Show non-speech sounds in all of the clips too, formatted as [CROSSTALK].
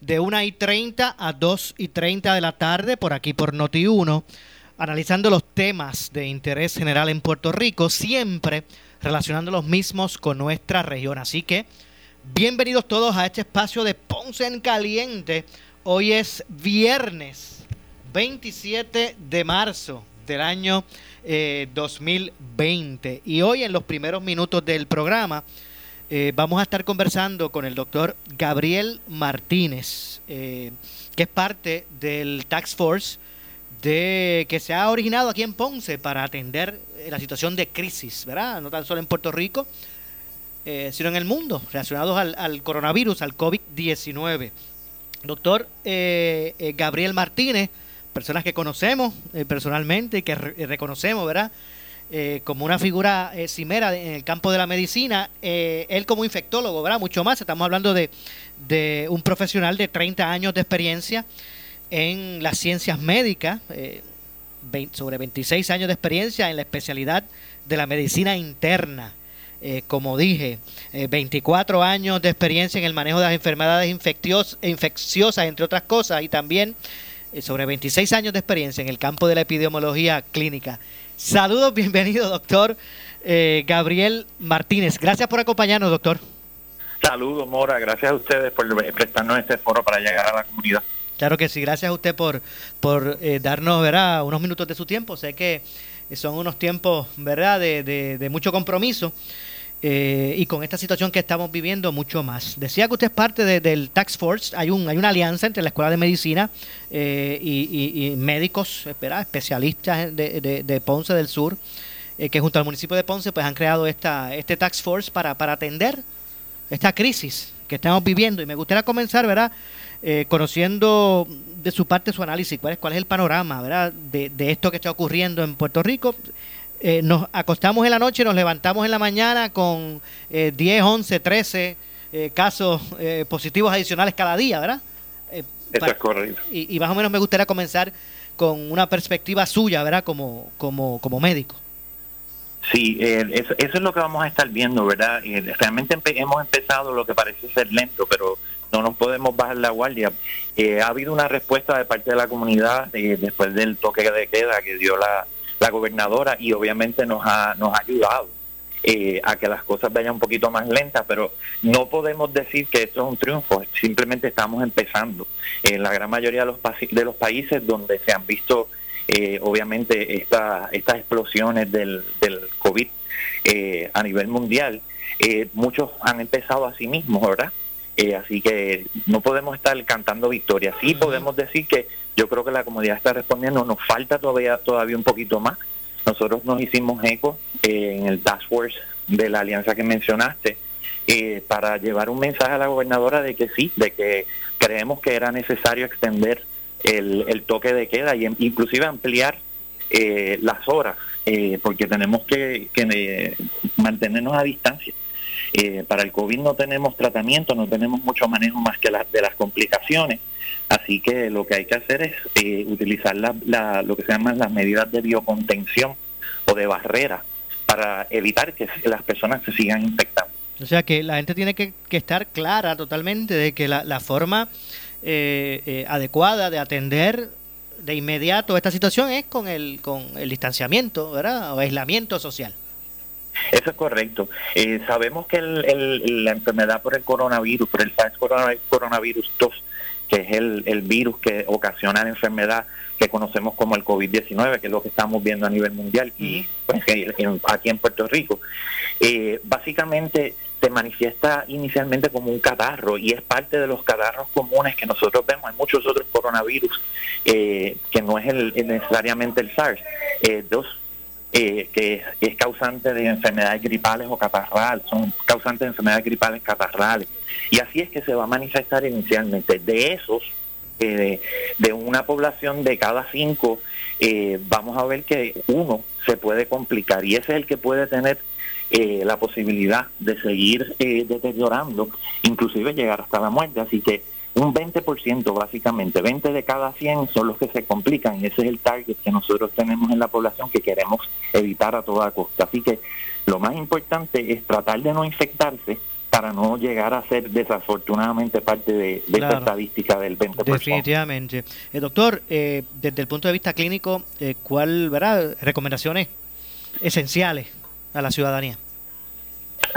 de 1 y 30 a 2 y 30 de la tarde por aquí por Noti1, analizando los temas de interés general en Puerto Rico, siempre relacionando los mismos con nuestra región. Así que bienvenidos todos a este espacio de Ponce en Caliente. Hoy es viernes 27 de marzo del año 2020 eh, y hoy en los primeros minutos del programa eh, vamos a estar conversando con el doctor Gabriel Martínez, eh, que es parte del Tax Force de, que se ha originado aquí en Ponce para atender eh, la situación de crisis, ¿verdad? No tan solo en Puerto Rico, sino en el mundo, relacionados al, coronavirus, al COVID-19. Doctor Gabriel Martínez, personas que conocemos personalmente y que reconocemos, ¿verdad? Eh, como una figura eh, cimera en el campo de la medicina, eh, él como infectólogo, ¿verdad? Mucho más, estamos hablando de, un profesional de 30 años de experiencia en las ciencias médicas, sobre 26 años de experiencia en la especialidad de la medicina interna. como dije, 24 años de experiencia en el manejo de las enfermedades infecciosas, entre otras cosas, y también sobre 26 años de experiencia en el campo de la epidemiología clínica. Saludos, bienvenido, doctor eh, Gabriel Martínez. Gracias por acompañarnos, doctor. Saludos, Mora. Gracias a ustedes por prestarnos este foro para llegar a la comunidad. Claro que sí. Gracias a usted por, por eh, darnos ¿verdad? unos minutos de su tiempo. Sé que son unos tiempos ¿verdad? de, de mucho compromiso. Eh, y con esta situación que estamos viviendo mucho más. Decía que usted es parte del Tax Force, hay, un, hay una alianza entre la Escuela de Medicina eh, y, médicos, espera, especialistas de, Ponce del Sur, eh, que junto al municipio de Ponce pues han creado esta, este Tax Force para, para atender esta crisis que estamos viviendo. Y me gustaría comenzar, ¿verdad? conociendo de su parte su análisis, cuál es, cuál es el panorama, ¿verdad? De esto que está ocurriendo en Puerto Rico eh, nos acostamos en la noche, nos levantamos en la mañana con 10, 11, 13 casos eh, positivos adicionales cada día, ¿verdad? Eh, Eso es correcto. Y, más o menos me gustaría comenzar con una perspectiva suya, ¿verdad? Como, como, como médico. Sí, eso, es lo que vamos a estar viendo, ¿verdad? realmente hemos empezado lo que parece ser lento, pero no nos podemos bajar la guardia. ha habido una respuesta de parte de la comunidad después del toque de queda que dio la, la gobernadora y obviamente nos ha, nos ha ayudado eh, a que las cosas vayan un poquito más lentas, pero no podemos decir que esto es un triunfo, simplemente estamos empezando. En la gran mayoría de los, de países donde se han visto eh, obviamente esta, estas explosiones del, del COVID eh, a nivel mundial, muchos han empezado a sí mismos, ¿verdad? Así que no podemos estar cantando victoria. Sí podemos decir que yo creo que la comunidad está respondiendo, nos falta todavía, todavía un poquito más. Nosotros nos hicimos eco eh, en el Task Force de la alianza que mencionaste eh, para llevar un mensaje a la gobernadora de que sí, de que creemos que era necesario extender el, toque de queda y inclusive ampliar eh, las horas, porque tenemos que, que mantenernos a distancia. Para el COVID no tenemos tratamiento, no tenemos mucho manejo más que las de las complicaciones Así que lo que hay que hacer es eh, utilizar la, lo que se llaman las medidas de biocontención o de barrera para evitar que las personas se sigan infectando. O sea que la gente tiene que, estar clara totalmente de que la, forma eh, eh, adecuada de atender de inmediato esta situación es con el, con el distanciamiento, ¿verdad? O aislamiento social. Eso es correcto. sabemos que la enfermedad por el coronavirus, por el SARS coronavirus 2, que es el, el virus que ocasiona la enfermedad que conocemos como el COVID-19, que es lo que estamos viendo a nivel mundial y pues, aquí en Puerto Rico. Eh, básicamente se manifiesta inicialmente como un catarro y es parte de los catarros comunes que nosotros vemos. Hay muchos otros coronavirus eh, que no es el, necesariamente el SARS, eh, dos eh, que es causante de enfermedades gripales o catarrales, son causantes de enfermedades gripales catarrales. Y así es que se va a manifestar inicialmente. De esos, de, una población de cada cinco, vamos a ver que uno se puede complicar y ese es el que puede tener eh, la posibilidad de seguir eh, deteriorando, inclusive llegar hasta la muerte. Así que un 20% básicamente, 20 de cada 100 son los que se complican y ese es el target que nosotros tenemos en la población que queremos evitar a toda costa. Así que lo más importante es tratar de no infectarse para no llegar a ser desafortunadamente parte de, esta estadística del 20%. Definitivamente. Eh, doctor, desde el punto de vista clínico, ¿cuál, verdad, recomendaciones esenciales a la ciudadanía?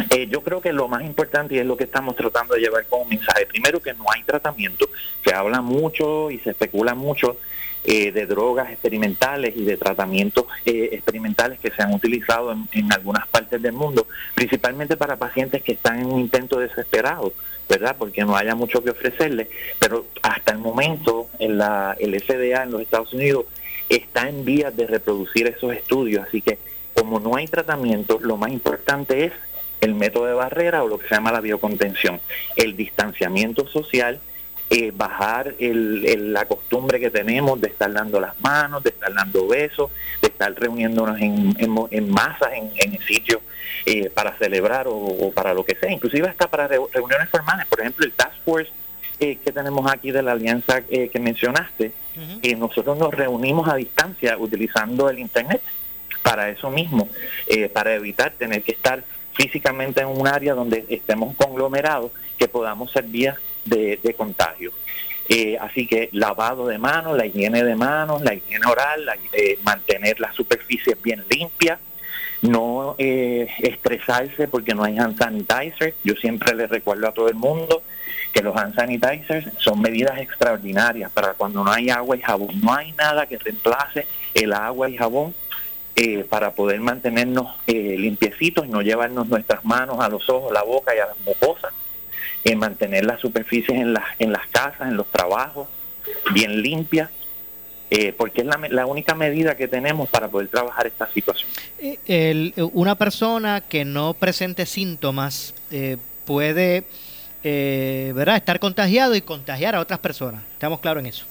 Eh, yo creo que lo más importante y es lo que estamos tratando de llevar como mensaje. Primero que no hay tratamiento, se habla mucho y se especula mucho eh, de drogas experimentales y de tratamientos eh, experimentales que se han utilizado en, algunas partes del mundo, principalmente para pacientes que están en un intento desesperado, ¿verdad? Porque no haya mucho que ofrecerles. Pero hasta el momento en la, el FDA en los Estados Unidos está en vías de reproducir esos estudios, así que como no hay tratamiento, lo más importante es el método de barrera o lo que se llama la biocontención, el distanciamiento social, eh, bajar la costumbre que tenemos de estar dando las manos, de estar dando besos, de estar reuniéndonos en, en, masas en, en sitios eh, para celebrar o, para lo que sea, inclusive hasta para reuniones formales, por ejemplo el Task Force eh, que tenemos aquí de la alianza que mencionaste, nosotros nos reunimos a distancia utilizando el Internet para eso mismo, eh, para evitar tener que estar físicamente en un área donde estemos conglomerados, que podamos ser vías de, contagio. Eh, así que lavado de manos, la higiene de manos, la higiene oral, eh, mantener las superficies bien limpias, no estresarse porque no hay hand sanitizer. Yo siempre les recuerdo a todo el mundo que los hand sanitizers son medidas extraordinarias para cuando no hay agua y jabón. No hay nada que reemplace el agua y jabón eh, para poder mantenernos eh, limpiecitos y no llevarnos nuestras manos a los ojos, la boca y a las mucosas, eh, mantener las superficies en las, en las casas, en los trabajos, bien limpias, eh, porque es la, la, única medida que tenemos para poder trabajar esta situación. una persona que no presente síntomas puede ¿verdad? estar contagiado y contagiar a otras personas. ¿Estamos claros en eso?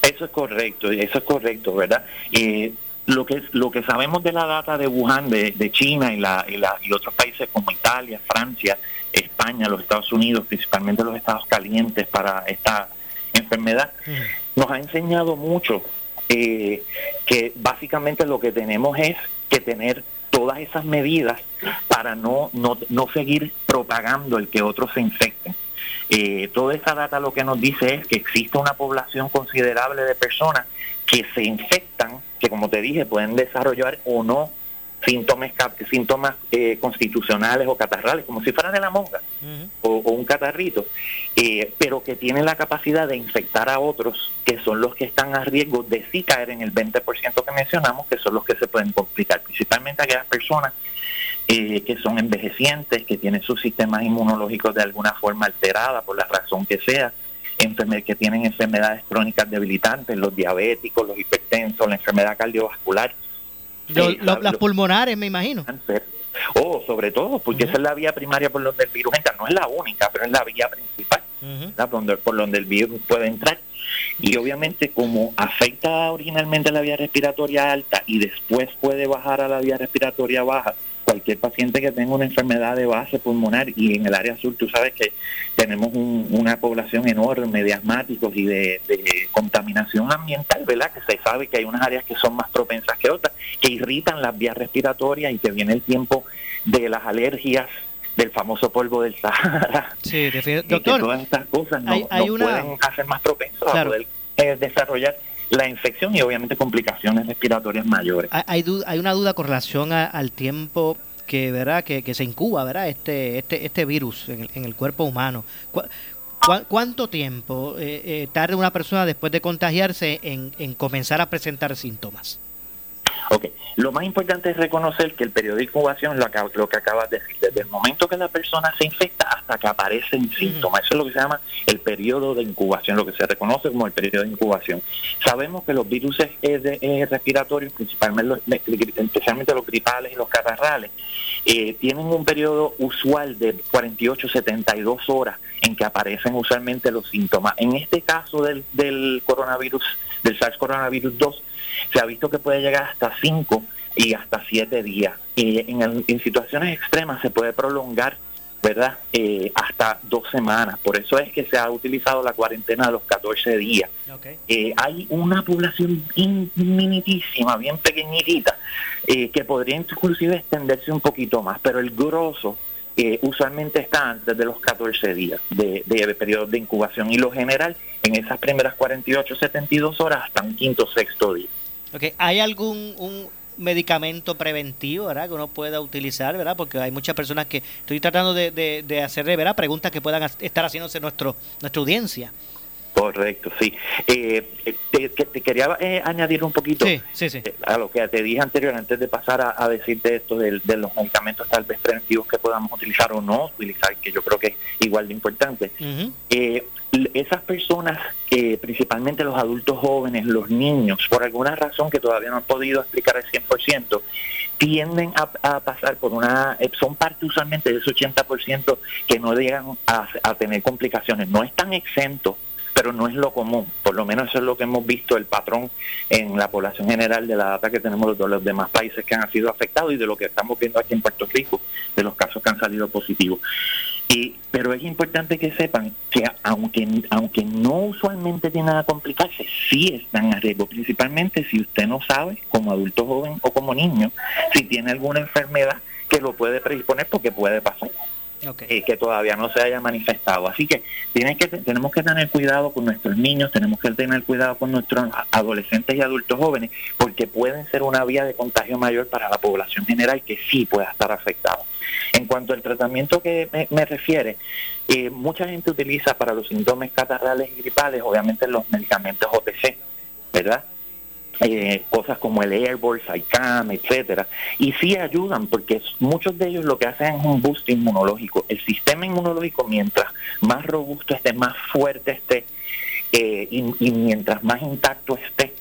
Eso es correcto, eso es correcto, ¿verdad? Lo que lo que sabemos de la data de Wuhan, de, China y, la, y, la, y otros países como Italia, Francia, España, los Estados Unidos, principalmente los estados calientes para esta enfermedad, nos ha enseñado mucho eh, que básicamente lo que tenemos es que tener todas esas medidas para no, no, no seguir propagando el que otros se infecten. Eh, toda esa data lo que nos dice es que existe una población considerable de personas que se infectan, que como te dije, pueden desarrollar o no síntomas, síntomas eh, constitucionales o catarrales, como si fueran de la monga o, un catarrito, eh, pero que tienen la capacidad de infectar a otros, que son los que están a riesgo de sí caer en el 20% que mencionamos, que son los que se pueden complicar, principalmente aquellas personas eh, que son envejecientes, que tienen sus sistemas inmunológicos de alguna forma alterada por la razón que sea, que tienen enfermedades crónicas debilitantes, los diabéticos, los hipertensos, la enfermedad cardiovascular. Eh, las pulmonares, me imagino. Oh, sobre todo, porque esa es la vía primaria por donde el virus entra. No es la única, pero es la vía principal por donde el virus puede entrar. Y obviamente como afecta originalmente la vía respiratoria alta y después puede bajar a la vía respiratoria baja, cualquier paciente que tenga una enfermedad de base pulmonar y en el área sur tú sabes que tenemos una población enorme de asmáticos y de, contaminación ambiental, ¿verdad? Que se sabe que hay unas áreas que son más propensas que otras, que irritan las vías respiratorias y que viene el tiempo de las alergias del famoso polvo del Sahara. Sí, [LAUGHS] doctor. todas estas cosas no, pueden hacer más propensos a poder eh, desarrollar la infección y obviamente complicaciones respiratorias mayores. Hay, hay una duda con relación al tiempo que, ¿verdad? Que, se incuba ¿verdad? Este, este, este virus en el, en el cuerpo humano. ¿Cuánto tiempo eh, eh, tarda una persona después de contagiarse en comenzar a presentar síntomas? Ok, lo más importante es reconocer que el periodo de incubación es lo, que- lo que acabas de decir. Desde el momento que la persona se infecta hasta que aparecen síntomas. Eso es lo que se llama el periodo de incubación, lo que se reconoce como el periodo de incubación. Sabemos que los virus de- respiratorios, principalmente los, especialmente los gripales y los catarrales, eh, tienen un periodo usual de 48-72 horas en que aparecen usualmente los síntomas. En este caso del, del coronavirus, del SARS coronavirus 2, se ha visto que puede llegar hasta 5 y hasta 7 días. Y en, el- en situaciones extremas se puede prolongar, ¿verdad? Eh, hasta dos semanas. Por eso es que se ha utilizado la cuarentena de los 14 días. Eh, hay una población infinitísima, bien pequeñitita, eh, que podría inclusive extenderse un poquito más, pero el grosso eh, usualmente está antes de los 14 días de, periodo de incubación y lo general en esas primeras 48, 72 horas hasta un quinto, sexto día. Ok, ¿Hay algún un medicamento preventivo ¿verdad? que uno pueda utilizar? ¿verdad? Porque hay muchas personas que estoy tratando de, de, de hacerle ¿verdad? preguntas que puedan estar haciéndose nuestro, nuestra audiencia. Correcto, sí. Eh, eh, te, que te quería eh, añadir un poquito Sí, sí, sí. eh, a lo que te dije anterior, antes de pasar a, a decirte esto del- de, los medicamentos tal vez preventivos que podamos utilizar o no utilizar, que yo creo que es igual de importante. Eh, esas personas, que principalmente los adultos jóvenes, los niños, por alguna razón que todavía no han podido explicar al 100%, tienden a, a pasar por una, eh, son parte usualmente de ese 80% que no llegan a, a tener complicaciones. No están exentos, pero no es lo común. Por lo menos eso es lo que hemos visto, el patrón en la población general de la data que tenemos de los demás países que han sido afectados y de lo que estamos viendo aquí en Puerto Rico, de los casos que han salido positivos. Y, pero es importante que sepan que aunque aunque no usualmente tienen a complicarse, sí están a riesgo, principalmente si usted no sabe, como adulto joven o como niño, si tiene alguna enfermedad que lo puede predisponer porque puede pasar Ok. eh, que todavía no se haya manifestado. Así que, tenemos que tener cuidado con nuestros niños, tenemos que tener cuidado con nuestros adolescentes y adultos jóvenes, porque pueden ser una vía de contagio mayor para la población general que sí pueda estar afectada. En cuanto al tratamiento que me, me refiere, eh, mucha gente utiliza para los síndromes catarrales y gripales, obviamente los medicamentos OTC, ¿verdad? Eh, cosas como el Airborne, Cycam, etcétera, y sí ayudan porque muchos de ellos lo que hacen es un boost inmunológico. El sistema inmunológico, mientras más robusto esté, más fuerte esté, eh, y, y mientras más intacto esté,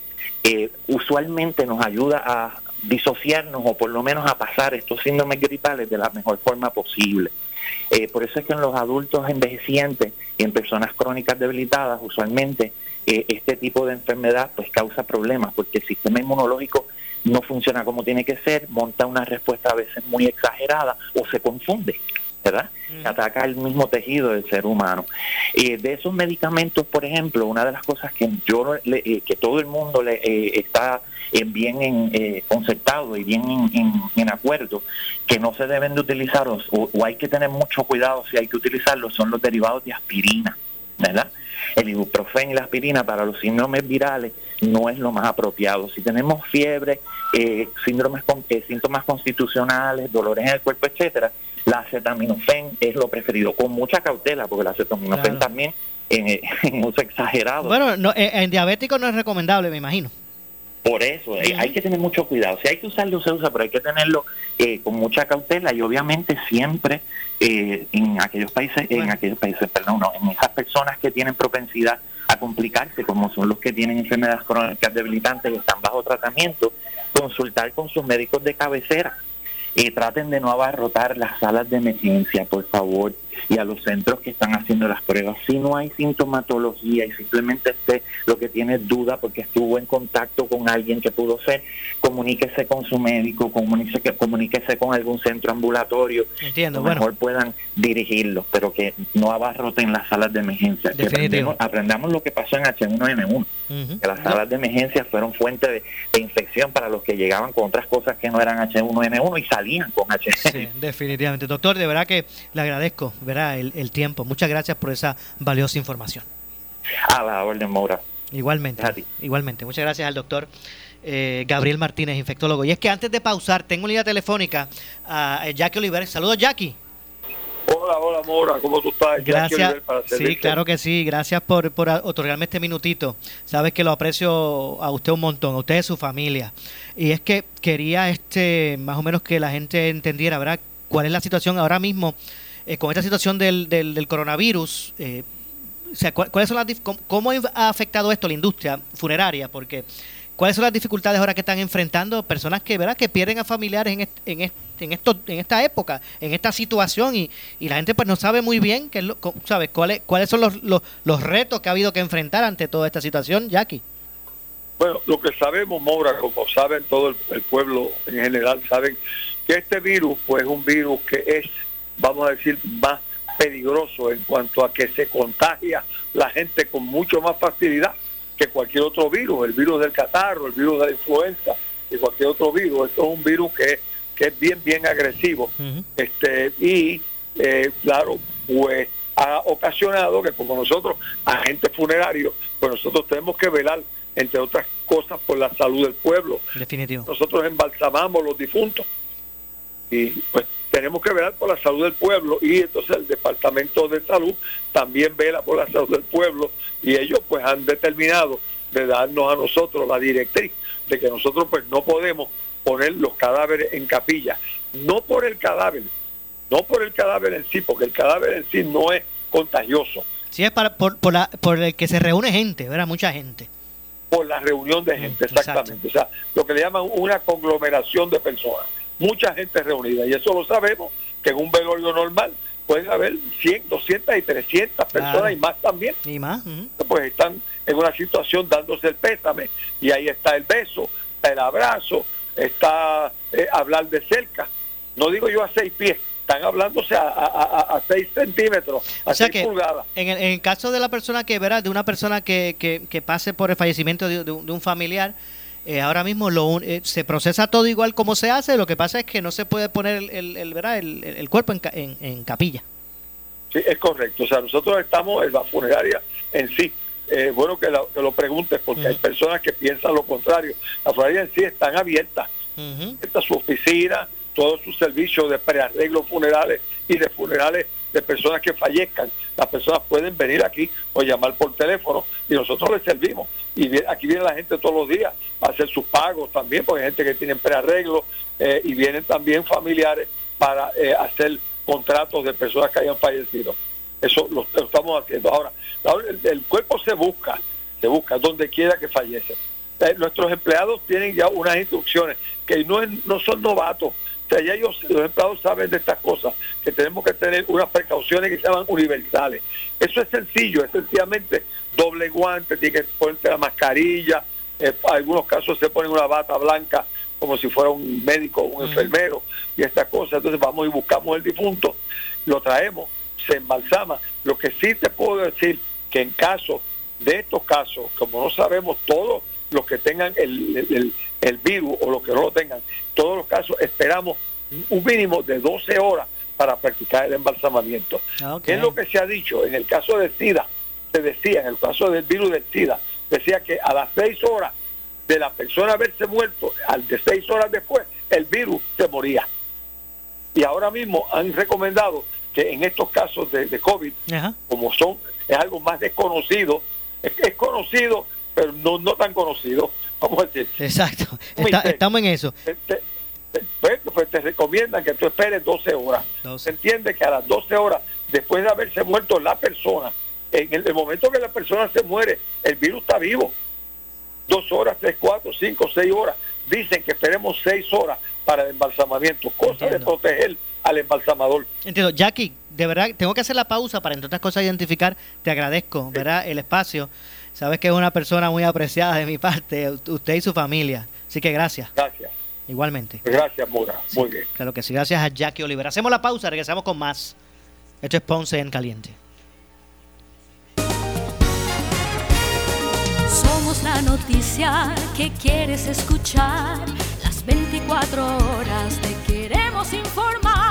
eh, usualmente nos ayuda a disociarnos o por lo menos a pasar estos síndromes gripales de la mejor forma posible. Eh, por eso es que en los adultos envejecientes y en personas crónicas debilitadas, usualmente eh, este tipo de enfermedad pues causa problemas porque el sistema inmunológico no funciona como tiene que ser, monta una respuesta a veces muy exagerada o se confunde, ¿verdad? Ataca el mismo tejido del ser humano. Eh, de esos medicamentos, por ejemplo, una de las cosas que yo le- eh, que todo el mundo le eh, está eh, bien en, eh, concertado y bien en, en- en acuerdo que no se deben de utilizar o, o hay que tener mucho cuidado si hay que utilizarlos son los derivados de aspirina, ¿verdad? El ibuprofeno y la aspirina para los síndromes virales no es lo más apropiado. Si tenemos fiebre, eh, síndromes con, eh, síntomas constitucionales, dolores en el cuerpo, etcétera, la acetaminofén es lo preferido, con mucha cautela, porque la acetaminofén Claro. también en, [LAUGHS] en uso exagerado. Bueno, no, eh, en diabético no es recomendable, me imagino. Por eso, eh, hay que tener mucho cuidado. Si hay que usarlo, se usa, pero hay que tenerlo eh, con mucha cautela y obviamente siempre eh, en aquellos países, en aquellos países, perdón, no, en esas personas que tienen propensidad a complicarse, como son los que tienen enfermedades crónicas debilitantes y están bajo tratamiento, consultar con sus médicos de cabecera. Y traten de no abarrotar las salas de emergencia, por favor, y a los centros que están haciendo las pruebas. Si no hay sintomatología y simplemente usted lo que tiene es duda porque estuvo en contacto con alguien que pudo ser, comuníquese con su médico, comuníquese, comuníquese con algún centro ambulatorio, Entiendo, a lo bueno. mejor puedan dirigirlos, pero que no abarroten las salas de emergencia. Que Definitivo. aprendamos, lo que pasó en H1N1 Ujú. que las salas de emergencia fueron fuente de, de infección para los que llegaban con otras cosas que no eran H1N1 y salían con H1N1. Sí, definitivamente. Doctor, de verdad que le agradezco ¿verdad? El, el tiempo. Muchas gracias por esa valiosa información. A la orden, Maura. Igualmente. A ti. Igualmente. Muchas gracias al doctor eh, Gabriel Martínez, infectólogo. Y es que antes de pausar, tengo en línea telefónica a eh, Jackie Oliver. Saludos, Jackie. Hola, Hola, Mora, ¿cómo tú estás? Gracias. Sí, claro que sí. Gracias por, por otorgarme este minutito. Sabes que lo aprecio a usted un montón, a usted y su familia. Y es que quería este más o menos que la gente entendiera, ¿verdad? ¿Cuál es la situación ahora mismo eh, con esta situación del, del, coronavirus? Eh, ¿cuáles son las, cómo, ha afectado esto a la industria funeraria? Porque ¿cuáles son las dificultades ahora que están enfrentando personas que, ¿verdad? que pierden a familiares en, en, en, esto, en esta época, en esta situación y, y la gente pues no sabe muy bien qué ¿sabes? ¿Cuáles, cuáles son los, los, los retos que ha habido que enfrentar ante toda esta situación, Jackie? Bueno, lo que sabemos, Mora, como saben todo el, pueblo en general, saben que este virus pues es un virus que es, vamos a decir, más peligroso en cuanto a que se contagia la gente con mucho más facilidad que cualquier otro virus, el virus del catarro, el virus de la influenza y cualquier otro virus. Esto es un virus que, que es bien, bien agresivo. este Y, eh, claro, pues ha ocasionado que como nosotros, agentes funerarios, pues nosotros tenemos que velar, entre otras cosas, por la salud del pueblo. Definitivo. Nosotros embalsamamos los difuntos y pues tenemos que velar por la salud del pueblo y entonces el Departamento de Salud también vela por la salud del pueblo y ellos pues han determinado de darnos a nosotros la directriz de que nosotros pues no podemos poner los cadáveres en capilla, no por el cadáver, no por el cadáver en sí, porque el cadáver en sí no es contagioso. Sí, es para, por, por, la, por el que se reúne gente, ¿verdad? Mucha gente. Por la reunión de mm, gente, exactamente. O sea, lo que le llaman una conglomeración de personas mucha gente reunida. Y eso lo sabemos, que en un velorio normal pueden haber 100, 200 y 300 personas y más también. Y más. Pues están en una situación dándose el pésame. Y ahí está el beso, el abrazo, está eh, hablar de cerca. No digo yo a seis pies, están hablándose a, a, seis centímetros, a seis pulgadas. En el, en el, caso de la persona que verá, de una persona que, que, que pase por el fallecimiento de un familiar, eh, ahora mismo lo, eh, se procesa todo igual como se hace, lo que pasa es que no se puede poner el, el, el, el cuerpo en, en, capilla. Sí, es correcto. O sea, nosotros estamos en la funeraria en sí. Eh, bueno que lo, que lo preguntes porque hay personas que piensan lo contrario. La funeraria en sí están abiertas. Está su oficina, todos sus servicios de prearreglos funerales y de funerales de personas que fallezcan. Las personas pueden venir aquí o llamar por teléfono y nosotros les servimos. Y aquí viene la gente todos los días a hacer sus pagos también, porque hay gente que tiene prearreglos eh, y vienen también familiares para eh, hacer contratos de personas que hayan fallecido. Eso lo, estamos haciendo. Ahora, el, cuerpo se busca, se busca donde quiera que fallece. Eh, nuestros empleados tienen ya unas instrucciones que no, no son novatos sea, ya ellos, los empleados saben de estas cosas, que tenemos que tener unas precauciones que se llaman universales. Eso es sencillo, es sencillamente doble guante, tiene que ponerte la mascarilla, en algunos casos se pone una bata blanca como si fuera un médico o un enfermero y estas cosas. Entonces vamos y buscamos el difunto, lo traemos, se embalsama. Lo que sí te puedo decir que en caso de estos casos, como no sabemos todos los que tengan el, el virus o los que no lo tengan, todos los casos esperamos un mínimo de 12 horas para practicar el embalsamamiento. Ah, es lo que se ha dicho? En el caso del SIDA, se decía, en el caso del virus del SIDA, decía que a las 6 horas de la persona haberse muerto, al de 6 horas después, el virus se moría. Y ahora mismo han recomendado que en estos casos de, COVID, como son, es algo más desconocido, es conocido, pero no, no tan conocido, [LAUGHS] vamos a decir. Exacto, estamos en eso. Te, pues, pues, te, recomiendan que tú esperes 12 horas. Se entiende que a las 12 horas, después de haberse muerto la persona, en el, momento que la persona se muere, el virus está vivo. Dos horas, tres, cuatro, cinco, seis horas. Dicen que esperemos seis horas para el embalsamamiento, cosa de proteger al embalsamador. Entiendo. Jackie, de verdad, tengo que hacer la pausa para, entre otras cosas, identificar. Te agradezco, ¿verdad? El espacio. Sabes que es una persona muy apreciada de mi parte, usted y su familia. Así que gracias. Gracias. Igualmente. Gracias, Mora. Muy bien. Claro que sí. Gracias a Jackie Oliver. Hacemos la pausa, regresamos con más. Esto es Ponce en Caliente. Somos la noticia que quieres escuchar. Las 24 horas te queremos informar.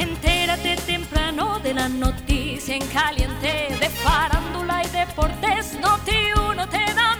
Entérate temprano de la noticia en caliente de farándula y deportes. Noti uno te da.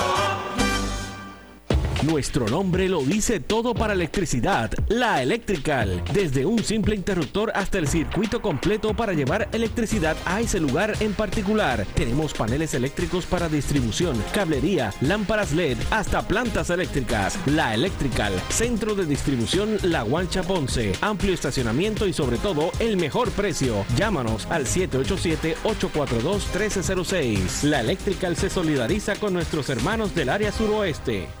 Nuestro nombre lo dice todo para electricidad, la Electrical. Desde un simple interruptor hasta el circuito completo para llevar electricidad a ese lugar en particular. Tenemos paneles eléctricos para distribución, cablería, lámparas LED, hasta plantas eléctricas. La Electrical, centro de distribución La Guancha Ponce. Amplio estacionamiento y sobre todo el mejor precio. Llámanos al 787-842-1306. La Electrical se solidariza con nuestros hermanos del área suroeste.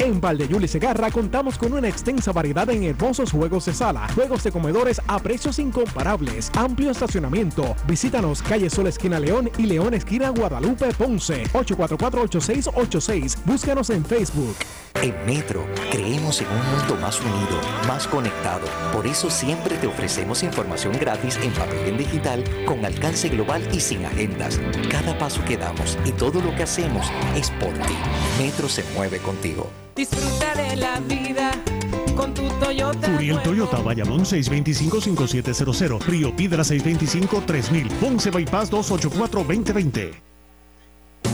En Valdeyul y Segarra contamos con una extensa variedad en hermosos juegos de sala, juegos de comedores a precios incomparables, amplio estacionamiento. Visítanos calle Sol esquina León y León esquina Guadalupe Ponce, 844-8686. Búscanos en Facebook. En Metro creemos en un mundo más unido, más conectado. Por eso siempre te ofrecemos información gratis en papel en digital con alcance global y sin agendas. Cada paso que damos y todo lo que hacemos es por ti. Metro se mueve contigo. Disfruta de la vida con tu Toyota. Turiel Toyota, Bayamón 625-5700, Río Piedra 625-3000, Ponce Bypass 284-2020.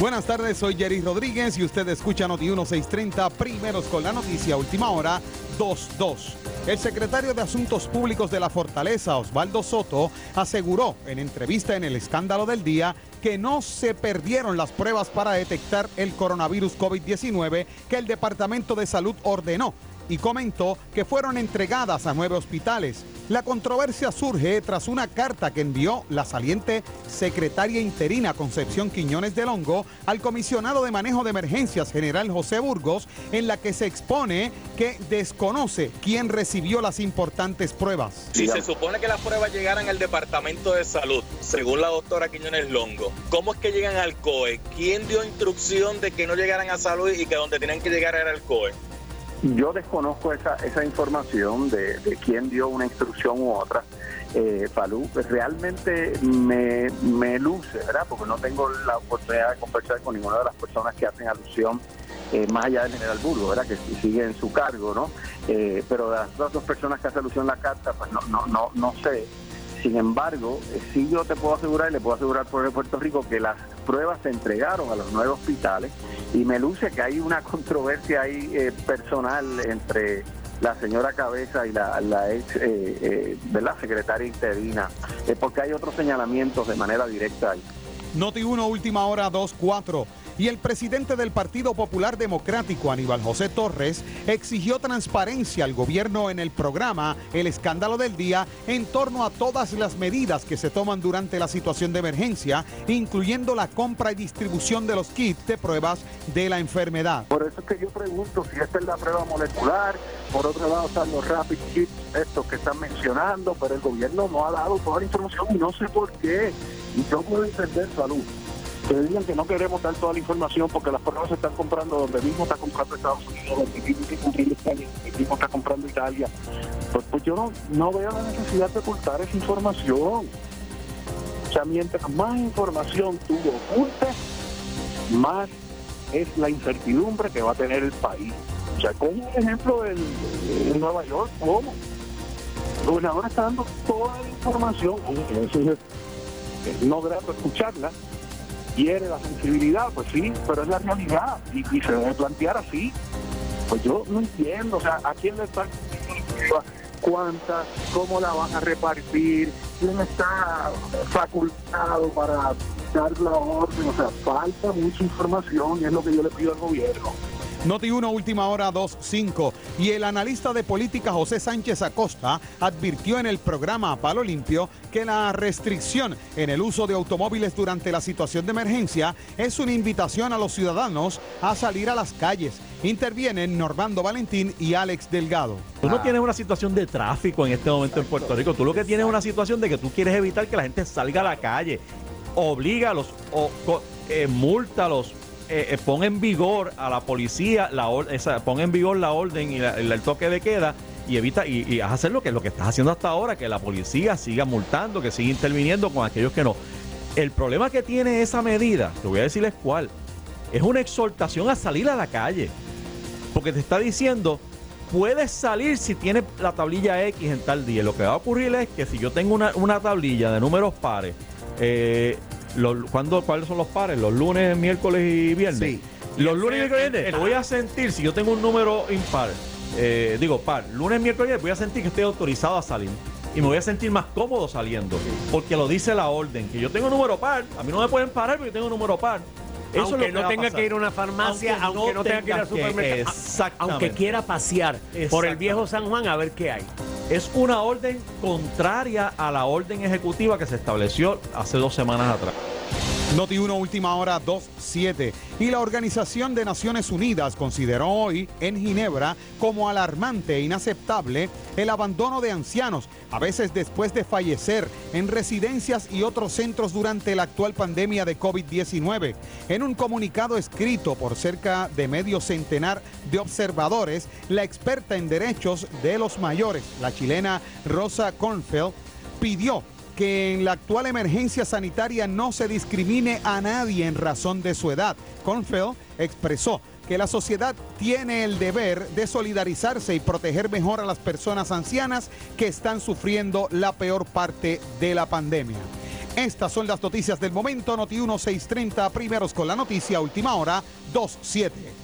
Buenas tardes, soy Jerry Rodríguez y usted escucha Noti 1630, primeros con la noticia, última hora 22. El secretario de Asuntos Públicos de la Fortaleza, Osvaldo Soto, aseguró en entrevista en el escándalo del día que no se perdieron las pruebas para detectar el coronavirus COVID-19 que el Departamento de Salud ordenó y comentó que fueron entregadas a nueve hospitales. La controversia surge tras una carta que envió la saliente secretaria interina Concepción Quiñones del Hongo al comisionado de manejo de emergencias general José Burgos, en la que se expone que desconoce quién recibió las importantes pruebas. Si se supone que las pruebas llegaran al Departamento de Salud, según la doctora Quiñones Longo, ¿cómo es que llegan al COE? ¿Quién dio instrucción de que no llegaran a salud y que donde tenían que llegar era el COE? Yo desconozco esa, esa información de, de quién dio una instrucción u otra. Eh, Falú, realmente me, me luce, ¿verdad? Porque no tengo la oportunidad de conversar con ninguna de las personas que hacen alusión, eh, más allá del general Burgo, ¿verdad? Que sigue en su cargo, ¿no? Eh, pero de las dos personas que hacen alusión a la carta, pues no, no, no, no sé. Sin embargo, eh, sí yo te puedo asegurar y le puedo asegurar por Puerto Rico que las pruebas se entregaron a los nueve hospitales y me luce que hay una [LAUGHS] controversia ahí eh, personal entre la señora Cabeza y la, la ex eh, eh, ¿verdad? secretaria interina, porque hay otros señalamientos de manera directa ahí. Noti 1, última hora 2-4. Y el presidente del Partido Popular Democrático, Aníbal José Torres, exigió transparencia al gobierno en el programa El Escándalo del Día en torno a todas las medidas que se toman durante la situación de emergencia, incluyendo la compra y distribución de los kits de pruebas de la enfermedad. Por eso es que yo pregunto si esta es la prueba molecular, por otro lado están los rapid kits, estos que están mencionando, pero el gobierno no ha dado toda la información y no sé por qué. Y yo puedo entender salud. Que digan que no queremos dar toda la información porque las pruebas se están comprando donde mismo está comprando Estados Unidos, donde mismo está comprando mismo está comprando Italia. Pues, pues yo no, no veo la necesidad de ocultar esa información. O sea, mientras más información tú ocultes, más es la incertidumbre que va a tener el país. O sea, como un ejemplo en, Nueva York, ¿cómo? El gobernador está dando toda la información, es no grato escucharla, hiere la sensibilidad, pues sí, pero es la realidad y, se debe plantear así. Pues yo no entiendo, o sea, ¿a quién le están cuántas, cómo la van a repartir, quién está facultado para dar la orden, o sea, falta mucha información y es lo que yo le pido al gobierno. Noti 1, última hora 2.5. Y el analista de política José Sánchez Acosta advirtió en el programa Palo Limpio que la restricción en el uso de automóviles durante la situación de emergencia es una invitación a los ciudadanos a salir a las calles. Intervienen Normando Valentín y Alex Delgado. Tú no tienes una situación de tráfico en este momento en Puerto Rico. Tú lo que tienes es una situación de que tú quieres evitar que la gente salga a la calle. Oblígalos o eh. Eh, eh, pon en vigor a la policía, la or- esa, pon en vigor la orden y el toque de queda y evita y, y haz hacer lo que lo que estás haciendo hasta ahora, que la policía siga multando, que siga interviniendo con aquellos que no. El problema que tiene esa medida, te voy a decirles cuál, es una exhortación a salir a la calle. Porque te está diciendo, puedes salir si tienes la tablilla X en tal día. Lo que va a ocurrir es que si yo tengo una, una tablilla de números pares, eh, los- ¿cuándo- ¿cuáles son los pares? Los lunes, miércoles y viernes. Los lunes, miércoles y viernes, voy a sentir, si yo tengo un número impar, eh, digo par, lunes, miércoles y viernes, voy a sentir que estoy autorizado a salir. Y me voy a sentir más cómodo saliendo. Porque lo dice la orden. Que yo tengo un número par. A mí no me pueden parar porque yo tengo un número par. Eso es aunque lo no tenga que ir a una farmacia, aunque, no, tenga que ir al supermercado, aunque quiera pasear por el viejo San Juan a ver qué hay. Es una orden contraria a la orden ejecutiva que se estableció hace dos semanas atrás. Noti 1, última hora 2.7. Y la Organización de Naciones Unidas consideró hoy en Ginebra como alarmante e inaceptable el abandono de ancianos, a veces después de fallecer en residencias y otros centros durante la actual pandemia de COVID-19. En un comunicado escrito por cerca de medio centenar de observadores, la experta en derechos de los mayores, la chilena Rosa Kornfeld, pidió que en la actual emergencia sanitaria no se discrimine a nadie en razón de su edad. Cornfeld expresó que la sociedad tiene el deber de solidarizarse y proteger mejor a las personas ancianas que están sufriendo la peor parte de la pandemia. Estas son las noticias del momento. Noti 1630, primeros con la noticia, última hora, 27.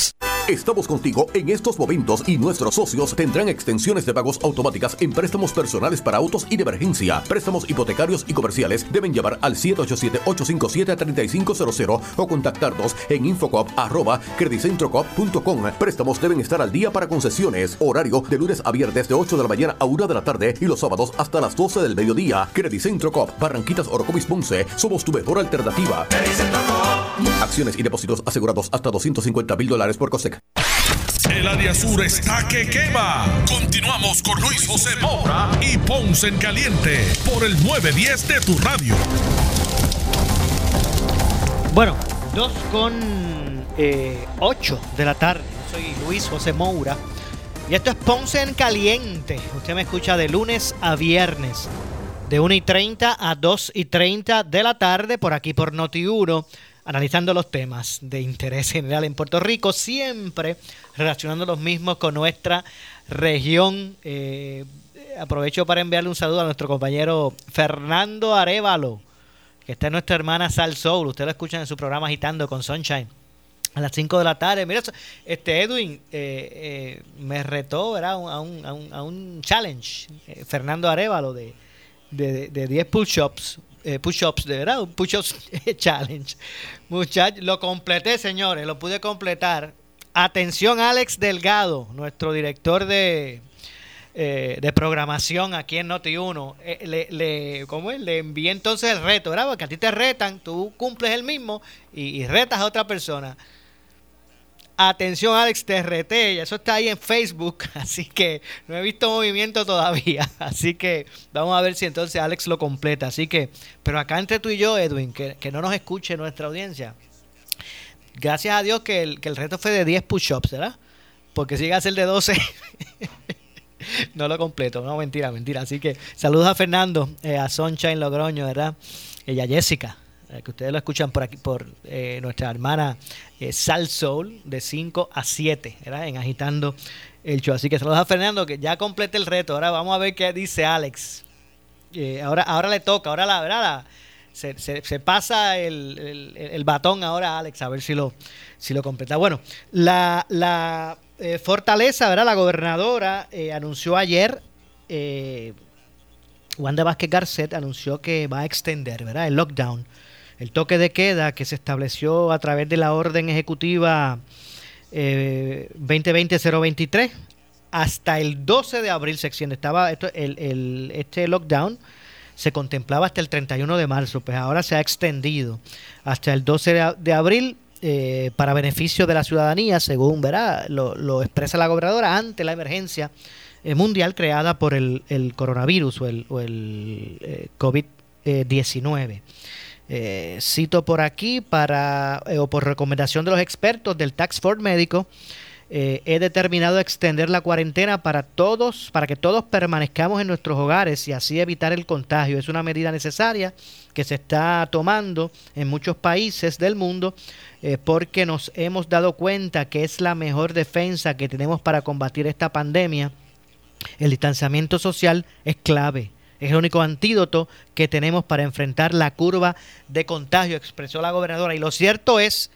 Estamos contigo en estos momentos y nuestros socios tendrán extensiones de pagos automáticas en préstamos personales para autos y de emergencia. Préstamos hipotecarios y comerciales deben llamar al 787-857-3500 o contactarnos en infocop arroba credicentrocop.com. Préstamos deben estar al día para concesiones. Horario de lunes a viernes de 8 de la mañana a 1 de la tarde y los sábados hasta las 12 del mediodía. Credicentro Cop, Barranquitas Orocovis Ponce. Somos tu mejor alternativa. Acciones y depósitos asegurados hasta 250 mil dólares por COSEC. El área sur está que quema. Continuamos con Luis José Moura y Ponce en Caliente por el 910 de tu radio. Bueno, 2 con 8 de la tarde. Yo soy Luis José Moura. Y esto es Ponce en Caliente. Usted me escucha de lunes a viernes, de 1 y 30 a 2 y 30 de la tarde, por aquí por Noti1, analizando los temas de interés general en Puerto Rico, siempre relacionando los mismos con nuestra región. Eh, aprovecho para enviarle un saludo a nuestro compañero Fernando Arevalo, que está en nuestra hermana Sal Soul. Usted lo escucha en su programa Agitando con Sunshine a las 5 de la tarde. Mira, este Edwin eh, eh, me retó ¿verdad? A, un, a, un, a un challenge, eh, Fernando Arevalo, de, de, de 10 push-ups. push-ups, de verdad, un push-ups [LAUGHS] challenge. Muchachos, lo completé, señores, lo pude completar. Atención, Alex Delgado, nuestro director de, de programación aquí en Noti1, le, le, ¿cómo es? le envié entonces el reto, ¿verdad? Porque a ti te retan, tú cumples el mismo y, y retas a otra persona. Atención, Alex, te reté. Eso está ahí en Facebook. [LAUGHS] Así que no he visto movimiento todavía. [LAUGHS] Así que vamos a ver si entonces Alex lo completa. Así que, pero acá entre tú y yo, Edwin, que, no nos escuche nuestra audiencia. Gracias a Dios que el, que el fue de 10 push-ups, ¿verdad? Porque si llega a ser de 12, [LAUGHS] no lo completo. No, mentira, mentira. Así que saludos a Fernando, eh, a Sunshine Logroño, ¿verdad? Y a Jessica, eh, que ustedes lo escuchan por aquí, por eh, nuestra hermana eh, Sal Soul, de 5 a 7, ¿verdad? en Agitando el Show. Así que saludos a Fernando, que ya complete el reto. Ahora vamos a ver qué dice Alex. ahora, ahora le toca, ahora la verdad, se, pasa el, el, batón ahora a Alex, a ver si lo, si lo completa. Bueno, la, la Fortaleza, ¿verdad? La gobernadora anunció ayer. Wanda Vázquez Garcet anunció que va a extender ¿verdad? el lockdown el toque de queda que se estableció a través de la orden ejecutiva 2020-023 eh, hasta el 12 de abril se extiende. Estaba esto, el, este lockdown se contemplaba hasta el 31 de marzo, pues ahora se ha extendido hasta el 12 de, abril eh, para beneficio de la ciudadanía, según verá, lo, expresa la gobernadora ante la emergencia eh, mundial creada por el, coronavirus o el, o el COVID-19. Eh, cito por aquí para eh, o por recomendación de los expertos del Tax Force médico eh, he determinado extender la cuarentena para todos para que todos permanezcamos en nuestros hogares y así evitar el contagio. Es una medida necesaria que se está tomando en muchos países del mundo porque nos hemos dado cuenta que es la mejor defensa que tenemos para combatir esta pandemia. El distanciamiento social es clave es el único antídoto que tenemos para enfrentar la curva de contagio, expresó la gobernadora. Y lo cierto es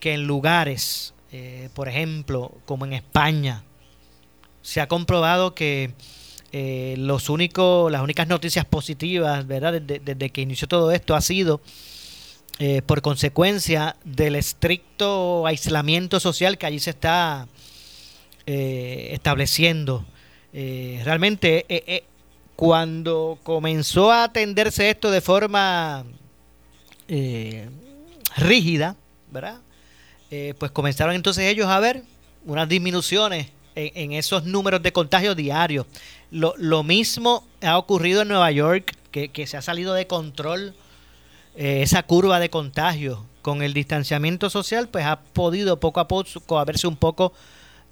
que en lugares, eh, por ejemplo, como en España, se ha comprobado que eh, los únicos, las únicas noticias positivas, ¿verdad? Desde, que inició todo esto ha sido eh, por consecuencia del estricto aislamiento social que allí se está estableciendo. realmente cuando comenzó a atenderse esto de forma eh, rígida, ¿verdad? Eh, pues comenzaron entonces ellos a ver unas disminuciones en, esos números de contagios diarios. Lo, mismo ha ocurrido en Nueva York, que, se ha salido de control eh, esa curva de contagios. Con el distanciamiento social, pues ha podido poco a poco haberse un poco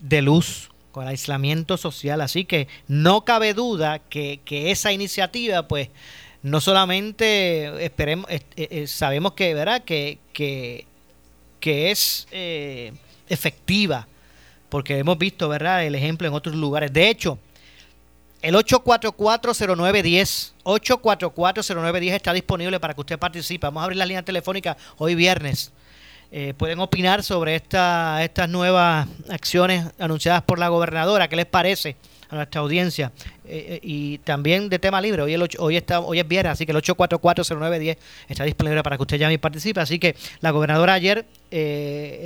de luz con el aislamiento social. Así que no cabe duda que, esa iniciativa, pues, no solamente esperemos, eh, eh, sabemos que, ¿verdad? Que, que, es eh, efectiva, porque hemos visto, ¿verdad? El ejemplo en otros lugares. De hecho, el 8440910, 8440910 está disponible para que usted participe. Vamos a abrir la línea telefónica hoy viernes eh, pueden opinar sobre esta, estas nuevas acciones anunciadas por la gobernadora. ¿Qué les parece a nuestra audiencia? Eh, eh, y también de tema libre. Hoy, el hoy, está, hoy es viernes, así que el 8440910 está disponible para que usted llame y participe. Así que la gobernadora ayer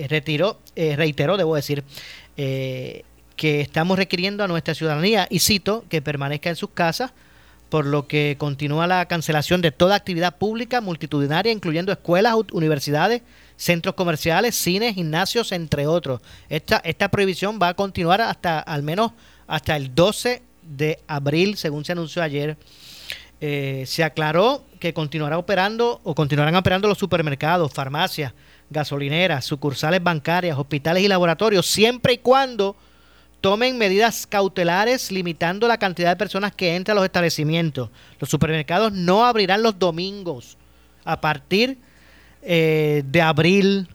retiró, reiteró, debo decir, que estamos requiriendo a nuestra ciudadanía, y cito, que permanezca en sus casas por lo que continúa la cancelación de toda actividad pública multitudinaria, incluyendo escuelas, universidades, centros comerciales, cines, gimnasios, entre otros. Esta, esta prohibición va a continuar hasta al menos hasta el 12 de abril, según se anunció ayer. Eh, se aclaró que continuará operando o continuarán operando los supermercados, farmacias, gasolineras, sucursales bancarias, hospitales y laboratorios, siempre y cuando tomen medidas cautelares limitando la cantidad de personas que entran a los establecimientos. Los supermercados no abrirán los domingos a partir eh, de abril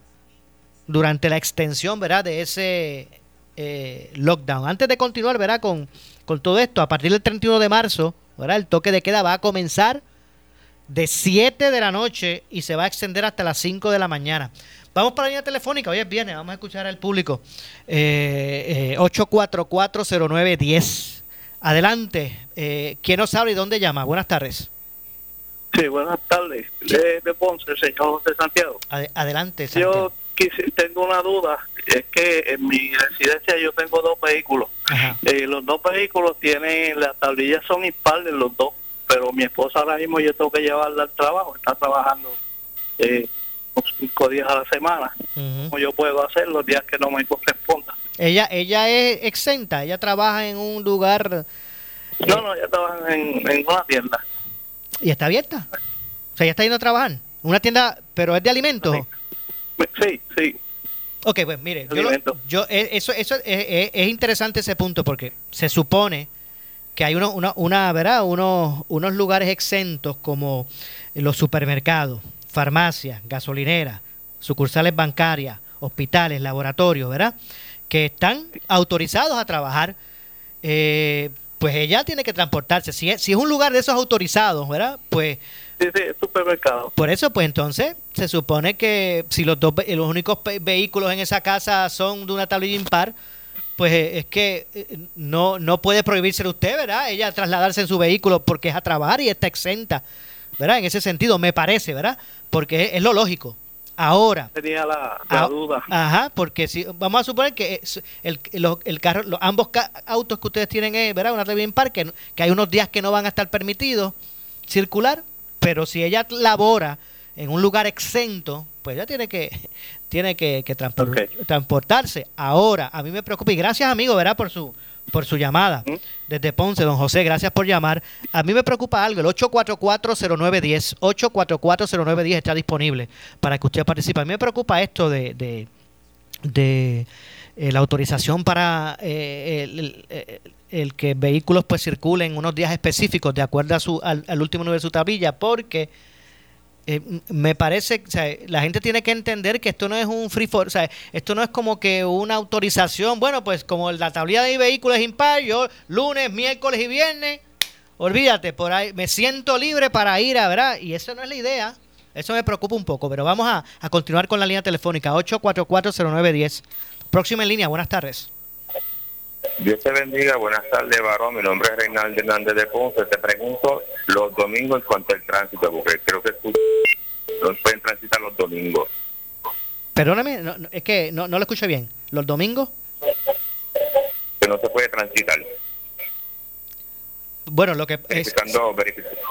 durante la extensión ¿verdad? de ese eh, lockdown. Antes de continuar ¿verdad? Con, con todo esto, a partir del 31 de marzo, ¿verdad? el toque de queda va a comenzar de 7 de la noche y se va a extender hasta las 5 de la mañana. Vamos para la línea telefónica, hoy es viernes, vamos a escuchar al público. Eh, eh, 8440910. Adelante, eh, ¿quién nos habla y dónde llama? Buenas tardes. Sí, buenas tardes. De, de Ponce, señor José Santiago. Ade- adelante, Santiago. Yo quisi- tengo una duda. Es que en mi residencia yo tengo dos vehículos. Eh, los dos vehículos tienen, las tablillas son impares los dos, pero mi esposa ahora mismo yo tengo que llevarla al trabajo, está trabajando eh, cinco días a la semana. Como yo puedo hacer los días que no me corresponda? Ella, ella es exenta, ella trabaja en un lugar No, no, ya trabajan en, en una tienda. Y está abierta. O sea, ella está yendo a trabajar. Una tienda, pero es de alimentos. Sí, sí. Ok, pues mire, yo, lo- yo- eh, eso, eso es, es- es interesante ese punto porque se supone que hay uno, una, una, ¿verdad? Unos, unos lugares exentos como los supermercados, farmacias, gasolineras, sucursales bancarias, hospitales, laboratorios, ¿verdad? Que están autorizados a trabajar. eh, pues ella tiene que transportarse. Si es, si es un lugar de esos autorizados, ¿verdad? Pues Sí, sí, supermercado. por eso, pues entonces se supone que si los dos los únicos vehículos en esa casa son de una tablilla impar, pues eh, es que eh, no no puede prohibírselo usted, ¿verdad? Ella trasladarse en su vehículo porque es a trabajar y está exenta, ¿verdad? En ese sentido, me parece, ¿verdad? Porque es, es lo lógico. Ahora, Tenía la, la Ah, duda. Ajá, porque si vamos a suponer que es- el, los- el carro, los, ambos ca- autos que ustedes tienen, es, ¿verdad? Una tablilla impar, que, que hay unos días que no van a estar permitidos circular, pero si ella labora en un lugar exento, pues ella tiene que [LAUGHS] tiene que, que transpor- transportarse. Ahora, a mí me preocupa, y gracias amigo, ¿verdad? Por su por su llamada desde Ponce, don José, gracias por llamar. A mí me preocupa algo, el 8440910, 8440910 está disponible para que usted participe. A mí me preocupa esto de, de, de, eh, la autorización para eh, el, el- el- el que vehículos pues circulen unos días específicos de acuerdo a su, al, al último nivel de su tablilla, porque eh, me parece, o la gente tiene que entender que esto no es un free for, esto no es como que una autorización, bueno, pues como la tablilla de mi vehículo es impar, yo lunes, miércoles y viernes, olvídate, por ahí me siento libre para ir a, ¿verdad? Y eso no es la idea. Eso me preocupa un poco, pero vamos a, a continuar con la línea telefónica 8440910. Próxima en línea, buenas tardes. Dios te bendiga, buenas tardes, varón. Mi nombre es Reinaldo Hernández de Ponce. Te pregunto los domingos en cuanto al tránsito, porque creo que tú- no pueden transitar los domingos. Perdóname, no- no, es que no, no lo escucho bien. ¿Los domingos? Que no se puede transitar. Bueno, lo que es.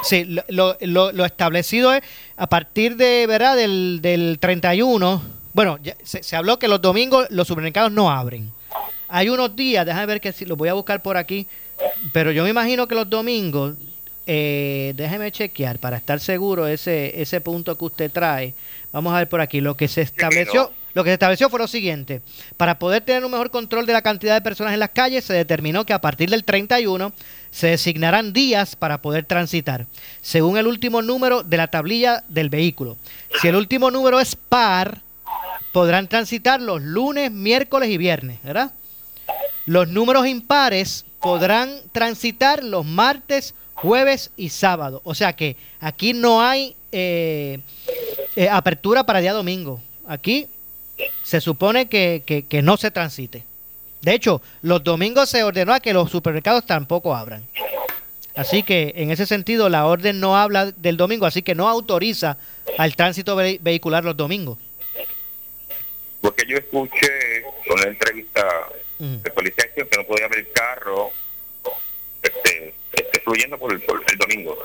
Sí, lo, lo, lo- lo establecido es a partir de, ¿verdad? Del, del 31. Bueno, ya se, se habló que los domingos los supermercados no abren. Hay unos días, déjame ver que si lo voy a buscar por aquí, pero yo me imagino que los domingos, eh, déjeme chequear para estar seguro ese ese punto que usted trae. Vamos a ver por aquí. Lo que se estableció, lo que se estableció fue lo siguiente: para poder tener un mejor control de la cantidad de personas en las calles, se determinó que a partir del 31 se designarán días para poder transitar, según el último número de la tablilla del vehículo. Si el último número es par, podrán transitar los lunes, miércoles y viernes, ¿verdad? Los números impares podrán transitar los martes, jueves y sábado. O sea que aquí no hay eh, eh, apertura para día domingo. Aquí se supone que, que- no se transite. De hecho, los domingos se ordenó a que los supermercados tampoco abran. Así que en ese sentido la orden no habla del domingo, así que no autoriza al tránsito ve- vehicular los domingos. Porque yo escuché con la entrevista de policía que no podía haber carro este, este, fluyendo por el, por el domingo.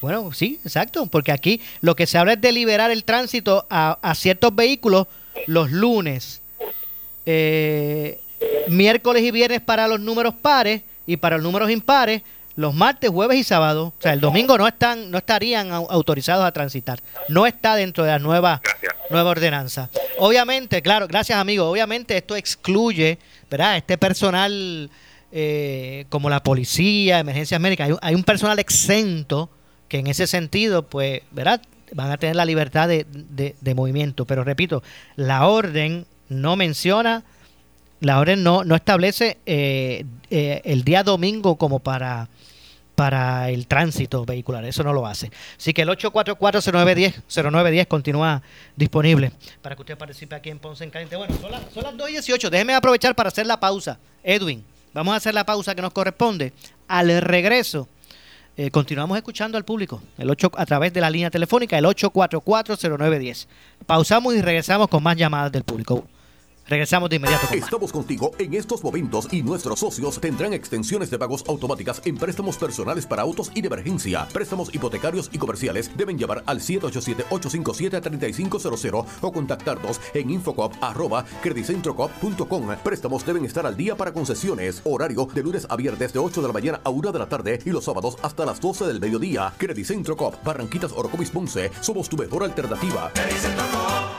Bueno, sí, exacto, porque aquí lo que se habla es de liberar el tránsito a, a ciertos vehículos los lunes, eh, miércoles y viernes para los números pares y para los números impares los martes, jueves y sábados. O sea, el domingo no están, no estarían au- autorizados a transitar. No está dentro de la nueva, nueva ordenanza. Obviamente, claro, gracias amigo, obviamente esto excluye, ¿verdad? Este personal eh, como la policía, emergencias médicas, hay, un- hay un personal exento que en ese sentido, pues, ¿verdad? Van a tener la libertad de, de- de movimiento. Pero repito, la orden no menciona, la orden no, no establece eh, eh, el día domingo como para para el tránsito vehicular. Eso no lo hace. Así que el 844-0910 0910 continúa disponible para que usted participe aquí en Ponce en Caliente. Bueno, son las, son las 2 y 18. Déjeme aprovechar para hacer la pausa. Edwin, vamos a hacer la pausa que nos corresponde. Al regreso, eh, continuamos escuchando al público el 8, a través de la línea telefónica, el 844-0910. Pausamos y regresamos con más llamadas del público. Regresamos de inmediato con más. Estamos contigo en estos momentos y nuestros socios tendrán extensiones de pagos automáticas en préstamos personales para autos y de emergencia. Préstamos hipotecarios y comerciales deben llamar al 787-857-3500 o contactarnos en infocop.credicentrocop.com. Préstamos deben estar al día para concesiones. Horario de lunes a viernes de 8 de la mañana a 1 de la tarde y los sábados hasta las 12 del mediodía. Credicentro Cop, Barranquitas, Orocovis, Ponce. Somos tu mejor alternativa.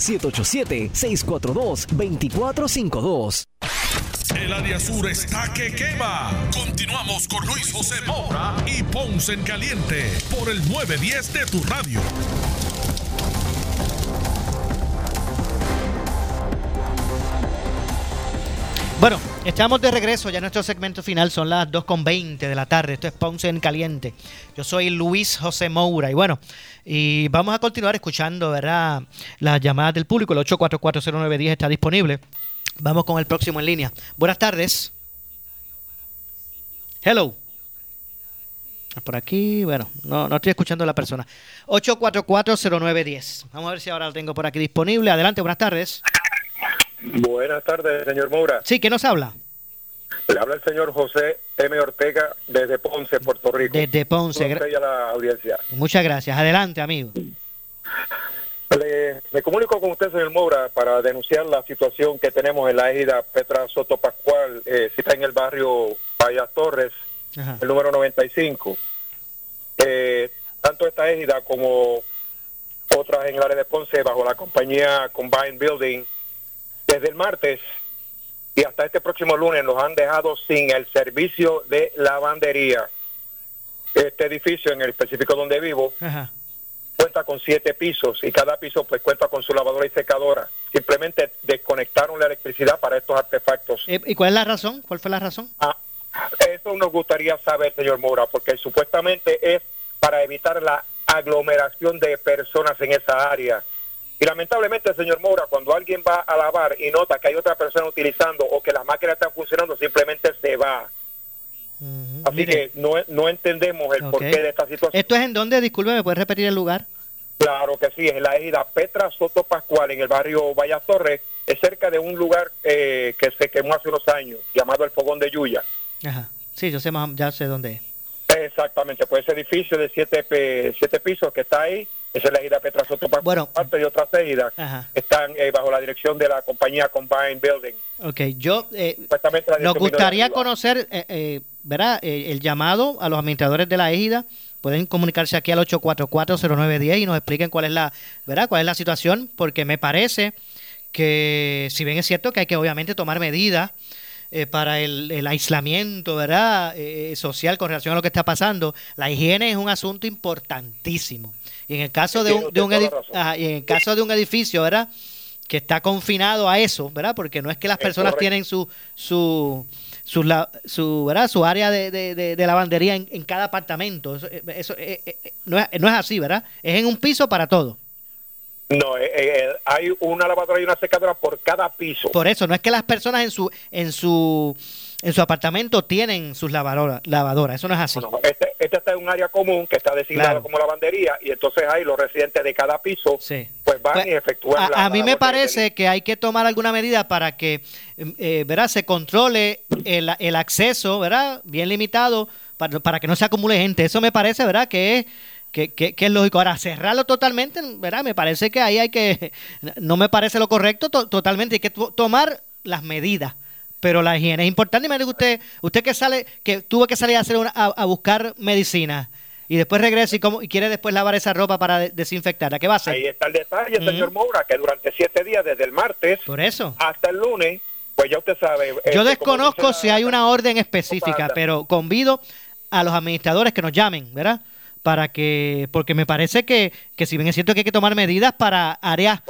787-642-2452. El área sur está que quema. Continuamos con Luis José Moura y Ponce en Caliente por el 910 de tu radio. Bueno, estamos de regreso ya nuestro segmento final, son las 2.20 de la tarde, esto es Ponce en Caliente. Yo soy Luis José Moura y bueno, y vamos a continuar escuchando, ¿verdad? Las llamadas del público, el 8440910 está disponible. Vamos con el próximo en línea. Buenas tardes. Hello. Por aquí, bueno, no, no estoy escuchando a la persona. 8440910. Vamos a ver si ahora lo tengo por aquí disponible. Adelante, buenas tardes. Buenas tardes, señor Moura. Sí, ¿qué nos habla? Le habla el señor José M. Ortega desde Ponce, Puerto Rico. Desde Ponce. Y a la audiencia. Muchas gracias. Adelante, amigo. Le- me comunico con usted, señor Moura, para denunciar la situación que tenemos en la ejida Petra Soto Pascual, eh, está en el barrio Vallas Torres, Ajá. el número 95. Eh, tanto esta égida como otras en el área de Ponce, bajo la compañía Combined Building, desde el martes y hasta este próximo lunes nos han dejado sin el servicio de lavandería. Este edificio, en el específico donde vivo, Ajá. cuenta con siete pisos y cada piso pues cuenta con su lavadora y secadora. Simplemente desconectaron la electricidad para estos artefactos. Eh, ¿Y cuál es la razón? ¿Cuál fue la razón? Eso nos gustaría saber, señor Mora, porque supuestamente es para evitar la aglomeración de personas en esa área. Y lamentablemente, señor Mora, cuando alguien va a lavar y nota que hay otra persona utilizando o que las máquinas están funcionando, simplemente se va. Así Mire. que no, no entendemos el Ok. porqué de esta situación. ¿Esto es en dónde? Disculpe, ¿me puedes repetir el lugar? Claro que sí, es en la ejida Petra Soto Pascual, en el barrio Vallas Torres, es cerca de un lugar eh, que se quemó hace unos años, llamado el Fogón de Yuya. Ajá. Sí, yo sé más, ya sé dónde es. Exactamente, pues ese edificio de siete, siete pisos que está ahí, esa es la ejida Petra Soto Pascual. Bueno. parte de otras Ajá. están eh, bajo la dirección de la compañía Combined Building. Ok, yo... eh, nos gustaría conocer, eh, eh, ¿verdad? El llamado a los administradores de la égida. Pueden comunicarse aquí al 844-0910 y nos expliquen cuál es la, ¿verdad? Cuál es la situación, porque me parece que, si bien es cierto que hay que obviamente tomar medidas eh, para el, el aislamiento, ¿verdad? Eh, social con relación a lo que está pasando, la higiene es un asunto importantísimo. Y en el caso de un, de un ajá, y en el caso de un edificio, ¿verdad? que está confinado a eso, ¿verdad? Porque no es que las personas tienen su su su, la- su, ¿verdad? su área de, de- de- de lavandería en, en cada apartamento. Eso, eh, eso, eh, eh, eh, no, es, no es así, ¿verdad? Es en un piso para todo. No, eh, eh, hay una lavadora y una secadora por cada piso. Por eso, no es que las personas en su en su en su apartamento tienen sus lavadoras, lavadoras. Eso no es así. No, este, este está en un área común que está designado Claro. como lavandería y entonces ahí los residentes de cada piso pues van Pues, y efectúan A, la- a mí me parece que hay que tomar alguna medida para que eh, ¿verdad? se controle el, el acceso, ¿verdad? Bien limitado, para, para que no se acumule gente. Eso me parece, ¿verdad? Que es, que, que- que es lógico. Ahora, cerrarlo totalmente, ¿verdad? Me parece que ahí hay que... [LAUGHS] No me parece lo correcto to- totalmente. Hay que to- tomar las medidas. Pero la higiene es importante. Imagínate que usted, usted que sale, que tuvo que salir a, hacer una- a, a buscar medicina y después regresa y, como, y quiere después lavar esa ropa para de- desinfectarla. ¿Qué va a hacer? Ahí está el detalle, señor Moura, que durante siete días, desde el martes Por eso. hasta el lunes, pues ya usted sabe. Yo este, como desconozco si hay una orden específica, pero convido a los administradores que nos llamen, ¿verdad? Para que, porque me parece que, que si bien es cierto que hay que tomar medidas para áreas,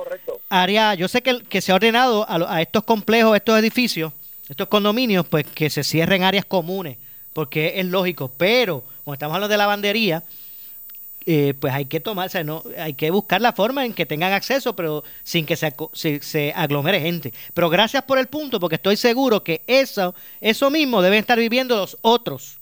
área, yo sé que, que se ha ordenado a, a estos complejos, estos edificios, estos condominios, pues que se cierren áreas comunes, porque es lógico, pero cuando estamos hablando de lavandería, eh, pues hay que tomar, o sea, no, hay que buscar la forma en que tengan acceso, pero sin que se, se, se aglomere gente. Pero gracias por el punto, porque estoy seguro que eso, eso mismo deben estar viviendo los otros.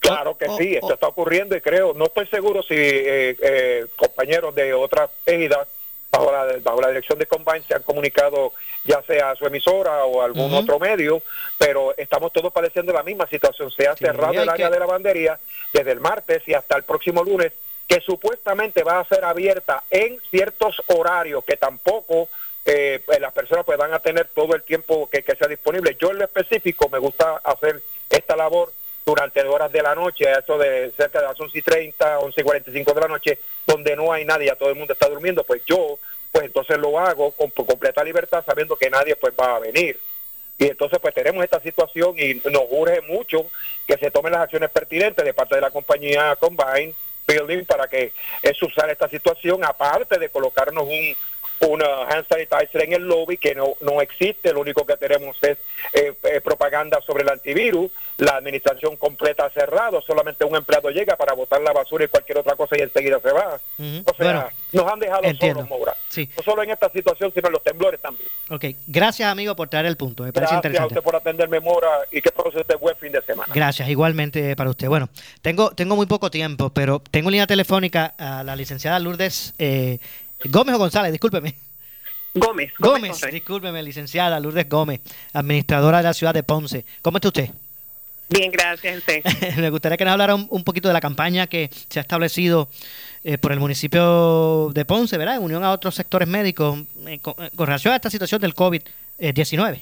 Claro que sí, esto está ocurriendo y creo, no estoy seguro si eh, eh, compañeros de otras ejidas bajo la, bajo la dirección de Combine se han comunicado ya sea a su emisora o a algún otro medio, pero estamos todos padeciendo la misma situación. Se ha cerrado el área que- de lavandería desde el martes y hasta el próximo lunes, que supuestamente va a ser abierta en ciertos horarios que tampoco eh, pues, las personas pues van a tener todo el tiempo que, que sea disponible. Yo en lo específico me gusta hacer esta labor durante horas de la noche, a eso de cerca de las 11 y 30, 11 y 45 de la noche, donde no hay nadie, todo el mundo está durmiendo, pues yo, pues entonces lo hago con con completa libertad, sabiendo que nadie pues va a venir. Y entonces pues tenemos esta situación y nos urge mucho que se tomen las acciones pertinentes de parte de la compañía Combine Building para que es usar esta situación, aparte de colocarnos un una hand sanitizer en el lobby que no, no existe, lo único que tenemos es eh, eh, propaganda sobre el antivirus, la administración completa cerrado, solamente un empleado llega para botar la basura y cualquier otra cosa y enseguida se va. O sea, Bueno, nos han dejado entiendo. solos, Moura. Sí. No solo en esta situación, sino en los temblores también. Ok, gracias amigo por traer el punto, me parece Gracias a interesante. usted por atenderme, Mora, y que pase este buen fin de semana. Gracias, igualmente para usted. Bueno, tengo, tengo muy poco tiempo, pero tengo en línea telefónica a la licenciada Lourdes eh, Gómez o González, discúlpeme. Gómez. Gómez, discúlpeme, licenciada Lourdes Gómez, administradora de la ciudad de Ponce. ¿Cómo está usted? Bien, gracias. usted. [LAUGHS] Me gustaría que nos hablara un, un poquito de la campaña que se ha establecido eh, por el municipio de Ponce, ¿verdad? En unión a otros sectores médicos eh, con, eh, con relación a esta situación del COVID-19.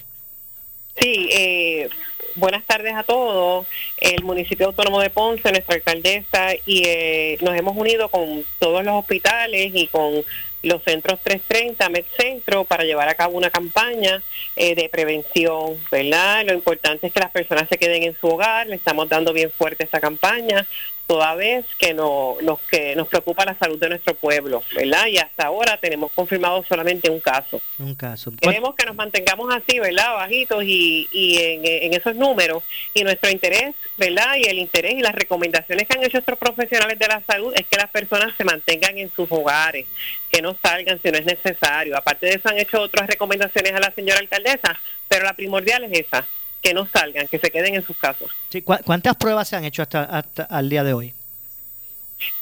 Sí, eh, buenas tardes a todos. El municipio autónomo de Ponce, nuestra alcaldesa, y eh, nos hemos unido con todos los hospitales y con los centros 330, MedCentro, para llevar a cabo una campaña eh, de prevención, ¿verdad? Lo importante es que las personas se queden en su hogar, le estamos dando bien fuerte esta campaña, toda vez que no, nos, que nos preocupa la salud de nuestro pueblo, ¿verdad? Y hasta ahora tenemos confirmado solamente un caso. Un caso. Queremos que nos mantengamos así, ¿verdad? Bajitos y, y en, en esos números. Y nuestro interés, ¿verdad? Y el interés y las recomendaciones que han hecho estos profesionales de la salud es que las personas se mantengan en sus hogares, que no salgan si no es necesario. Aparte de eso, han hecho otras recomendaciones a la señora alcaldesa, pero la primordial es esa, que no salgan, que se queden en sus casas. Sí, ¿cu- ¿Cuántas pruebas se han hecho hasta, hasta al día de hoy?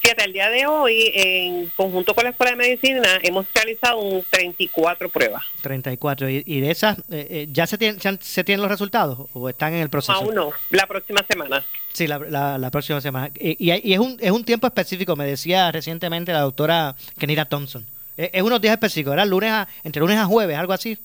Fíjate, al día de hoy, en conjunto con la Escuela de Medicina, hemos realizado un 34 pruebas. 34. ¿Y, y de esas eh, eh, ya se tienen, se, han- se tienen los resultados o están en el proceso? Aún no, la próxima semana. Sí, la, la- la próxima semana. Y, y- y es, un, es un tiempo específico, me decía recientemente la doctora Kenira Thompson. Es, es unos días específicos, ¿verdad? Lunes a, entre lunes a jueves, algo así.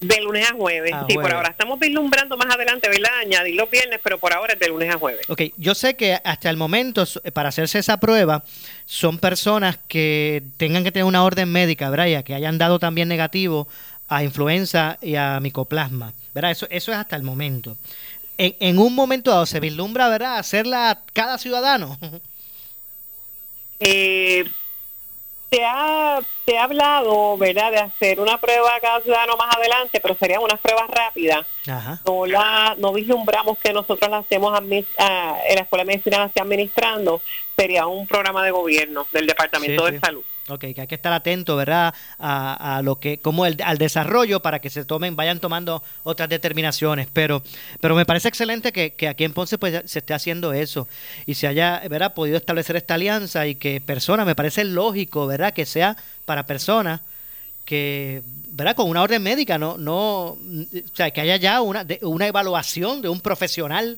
De lunes a jueves. A sí, por ahora estamos vislumbrando más adelante, ¿verdad? Añadir los viernes, pero por ahora es de lunes a jueves. Ok, yo sé que hasta el momento, para hacerse esa prueba, son personas que tengan que tener una orden médica. Ya que hayan dado también negativo a influenza y a micoplasma, ¿verdad? Eso, eso es hasta el momento. En, en un momento dado se vislumbra, ¿verdad? Hacerla a cada ciudadano. Eh, se, ha, se ha hablado, ¿verdad?, de hacer una prueba a cada ciudadano más adelante, pero serían unas pruebas rápidas. Ajá. No, la, no vislumbramos que nosotros la hacemos ah, en la Escuela de Medicina la esté administrando, sería un programa de gobierno del Departamento Sí, de sí. Salud. Ok, que hay que estar atento, ¿verdad? A, a lo que, como el, al desarrollo para que se tomen, vayan tomando otras determinaciones. Pero, pero me parece excelente que, que aquí en Ponce pues se esté haciendo eso y se haya, ¿verdad? Podido establecer esta alianza y que personas, me parece lógico, ¿verdad? Que sea para personas que ¿verdad? con una orden médica, no, no, o sea, que haya ya una, una evaluación de un profesional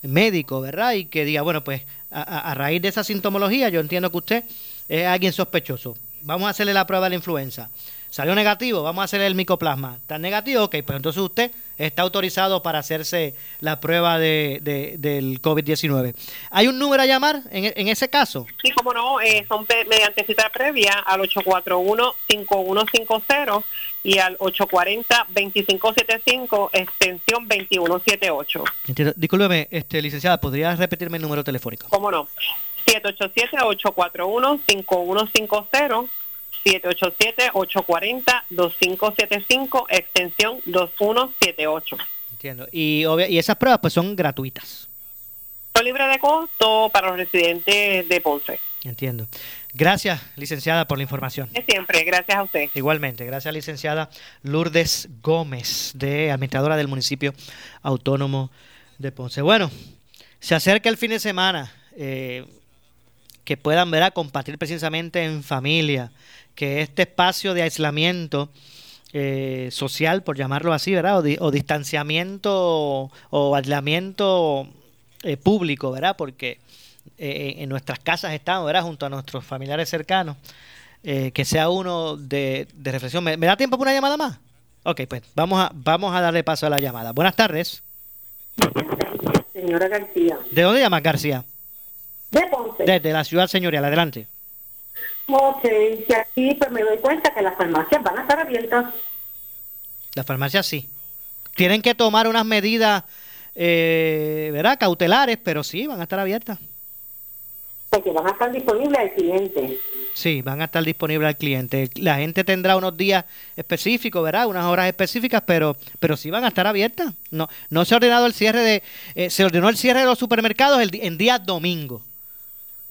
médico, ¿verdad? Y que diga, bueno, pues a- a raíz de esa sintomología, yo entiendo que usted es alguien sospechoso. Vamos a hacerle la prueba de la influenza. Salió negativo, vamos a hacerle el micoplasma. ¿Está negativo? Ok, pues entonces usted está autorizado para hacerse la prueba de, de- del COVID-19. ¿Hay un número a llamar en, en ese caso? Sí, como no, eh, son mediante cita previa al 841-5150 y al 840-2575, extensión 2178. Entiendo. Discúlpeme, este, licenciada, ¿podría repetirme el número telefónico? ¿Cómo no? 787-841-5150, 787-840-2575, extensión 2178. Entiendo. Y, obvia- y esas pruebas pues son gratuitas. Son libres de costo para los residentes de Ponce. Entiendo. Gracias, licenciada, por la información. De siempre, gracias a usted. Igualmente, gracias, licenciada Lourdes Gómez, de administradora del municipio autónomo de Ponce. Bueno, se acerca el fin de semana. eh, que puedan ver a compartir precisamente en familia, que este espacio de aislamiento eh, social, por llamarlo así, ¿verdad? O, di- o distanciamiento o aislamiento eh, público, ¿verdad? Porque eh, en nuestras casas estamos, ¿verdad? Junto a nuestros familiares cercanos, que sea uno de, de reflexión. ¿Me, me da tiempo para una llamada más? Ok, pues vamos a, vamos a darle paso a la llamada. Buenas tardes. Señora García. ¿De dónde llamas, García? De Ponce. Desde la ciudad señorial. Adelante. Ok, y aquí pues me doy cuenta que las farmacias van a estar abiertas. La farmacia sí. Tienen que tomar unas medidas, eh, ¿verdad? Cautelares, pero sí, van a estar abiertas. Porque van a estar disponibles al cliente. Sí, van a estar disponibles al cliente. La gente tendrá unos días específicos, ¿verdad? Unas horas específicas, pero pero sí van a estar abiertas. No no se ha ordenado el cierre de eh, se ordenó el cierre de los supermercados el, en día domingo.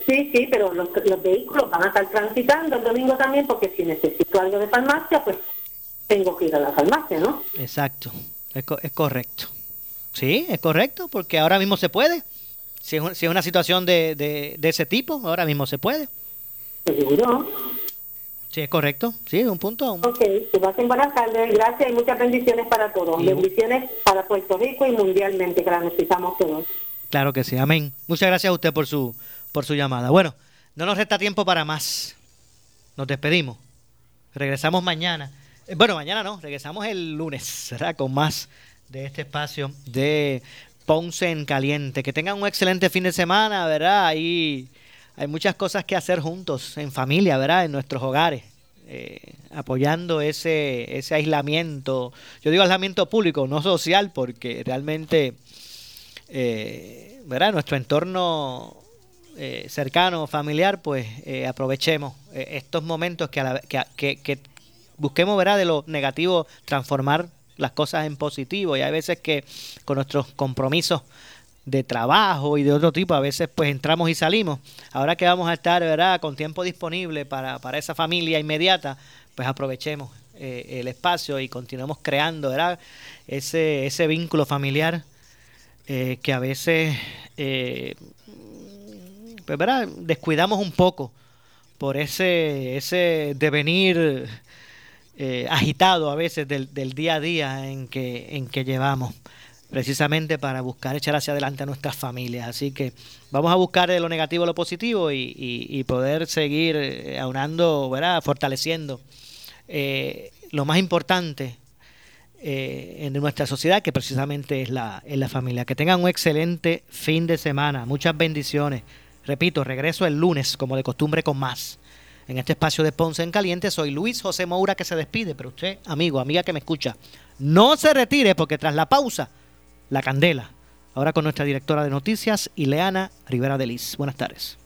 Sí, sí, pero los, los vehículos van a estar transitando el domingo también porque si necesito algo de farmacia, pues tengo que ir a la farmacia, ¿no? Exacto. Es, co- es correcto. Sí, es correcto, porque ahora mismo se puede. Si es, un- si es una situación de, de, de ese tipo, ahora mismo se puede. Seguro. Sí, es correcto. Sí, un punto. Ok, que pasen buenas tardes. Gracias y muchas bendiciones para todos. Y- Bendiciones para Puerto Rico y mundialmente, que las necesitamos todos. Claro que sí, amén. Muchas gracias a usted por su, por su llamada. Bueno, no nos resta tiempo para más. Nos despedimos. Regresamos mañana. Eh, Bueno, mañana no, regresamos el lunes, ¿verdad? Con más de este espacio de Ponce en Caliente. Que tengan un excelente fin de semana, ¿verdad? Ahí hay muchas cosas que hacer juntos, en familia, ¿verdad? En nuestros hogares. eh, apoyando ese, ese aislamiento, yo digo aislamiento público, no social, porque realmente eh, ¿verdad? nuestro entorno eh, cercano, familiar, pues eh, aprovechemos eh, estos momentos que, a la- que, que- que busquemos ¿verdad? de lo negativo transformar las cosas en positivo y hay veces que con nuestros compromisos de trabajo y de otro tipo, a veces pues entramos y salimos. Ahora que vamos a estar, ¿verdad?, con tiempo disponible para, para esa familia inmediata, pues aprovechemos el espacio y continuemos creando, ¿verdad?, ese, ese vínculo familiar que a veces, pues, descuidamos un poco por ese, ese devenir eh, agitado a veces del, del día a día en que, en que llevamos precisamente para buscar echar hacia adelante a nuestras familias. Así que vamos a buscar de lo negativo lo positivo y, y- poder seguir eh, aunando, ¿verdad? fortaleciendo eh, lo más importante en nuestra sociedad, que precisamente es la, es la familia. Que tengan un excelente fin de semana, muchas bendiciones. Repito, regreso el lunes, como de costumbre, con más. En este espacio de Ponce en Caliente, soy Luis José Moura que se despide, pero usted, amigo, amiga que me escucha, no se retire porque tras la pausa, la candela. Ahora con nuestra directora de noticias, Ileana Rivera de Liz. Buenas tardes.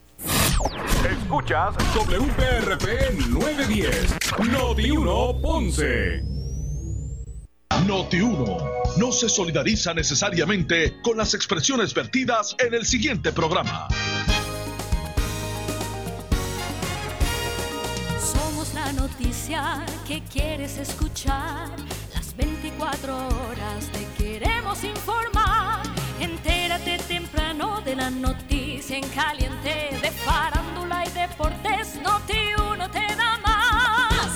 Escuchas WPRP 910, Noti 1 Ponce. Noti 1 no se solidariza necesariamente con las expresiones vertidas en el siguiente programa. La noticia que quieres escuchar. Las 24 horas te queremos informar. Entérate temprano de la noticia en caliente. De farándula y deportes, Noti uno te da más.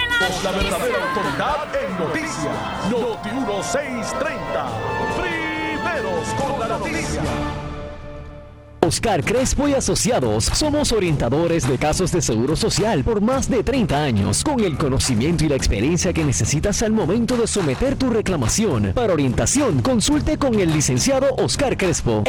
Noti la verdadera autoridad en noticias. Noti 1630. Primeros con la noticia. Oscar Crespo y Asociados somos orientadores de casos de seguro social por más de 30 años, con el conocimiento y la experiencia que necesitas al momento de someter tu reclamación. Para orientación, consulte con el licenciado Oscar Crespo.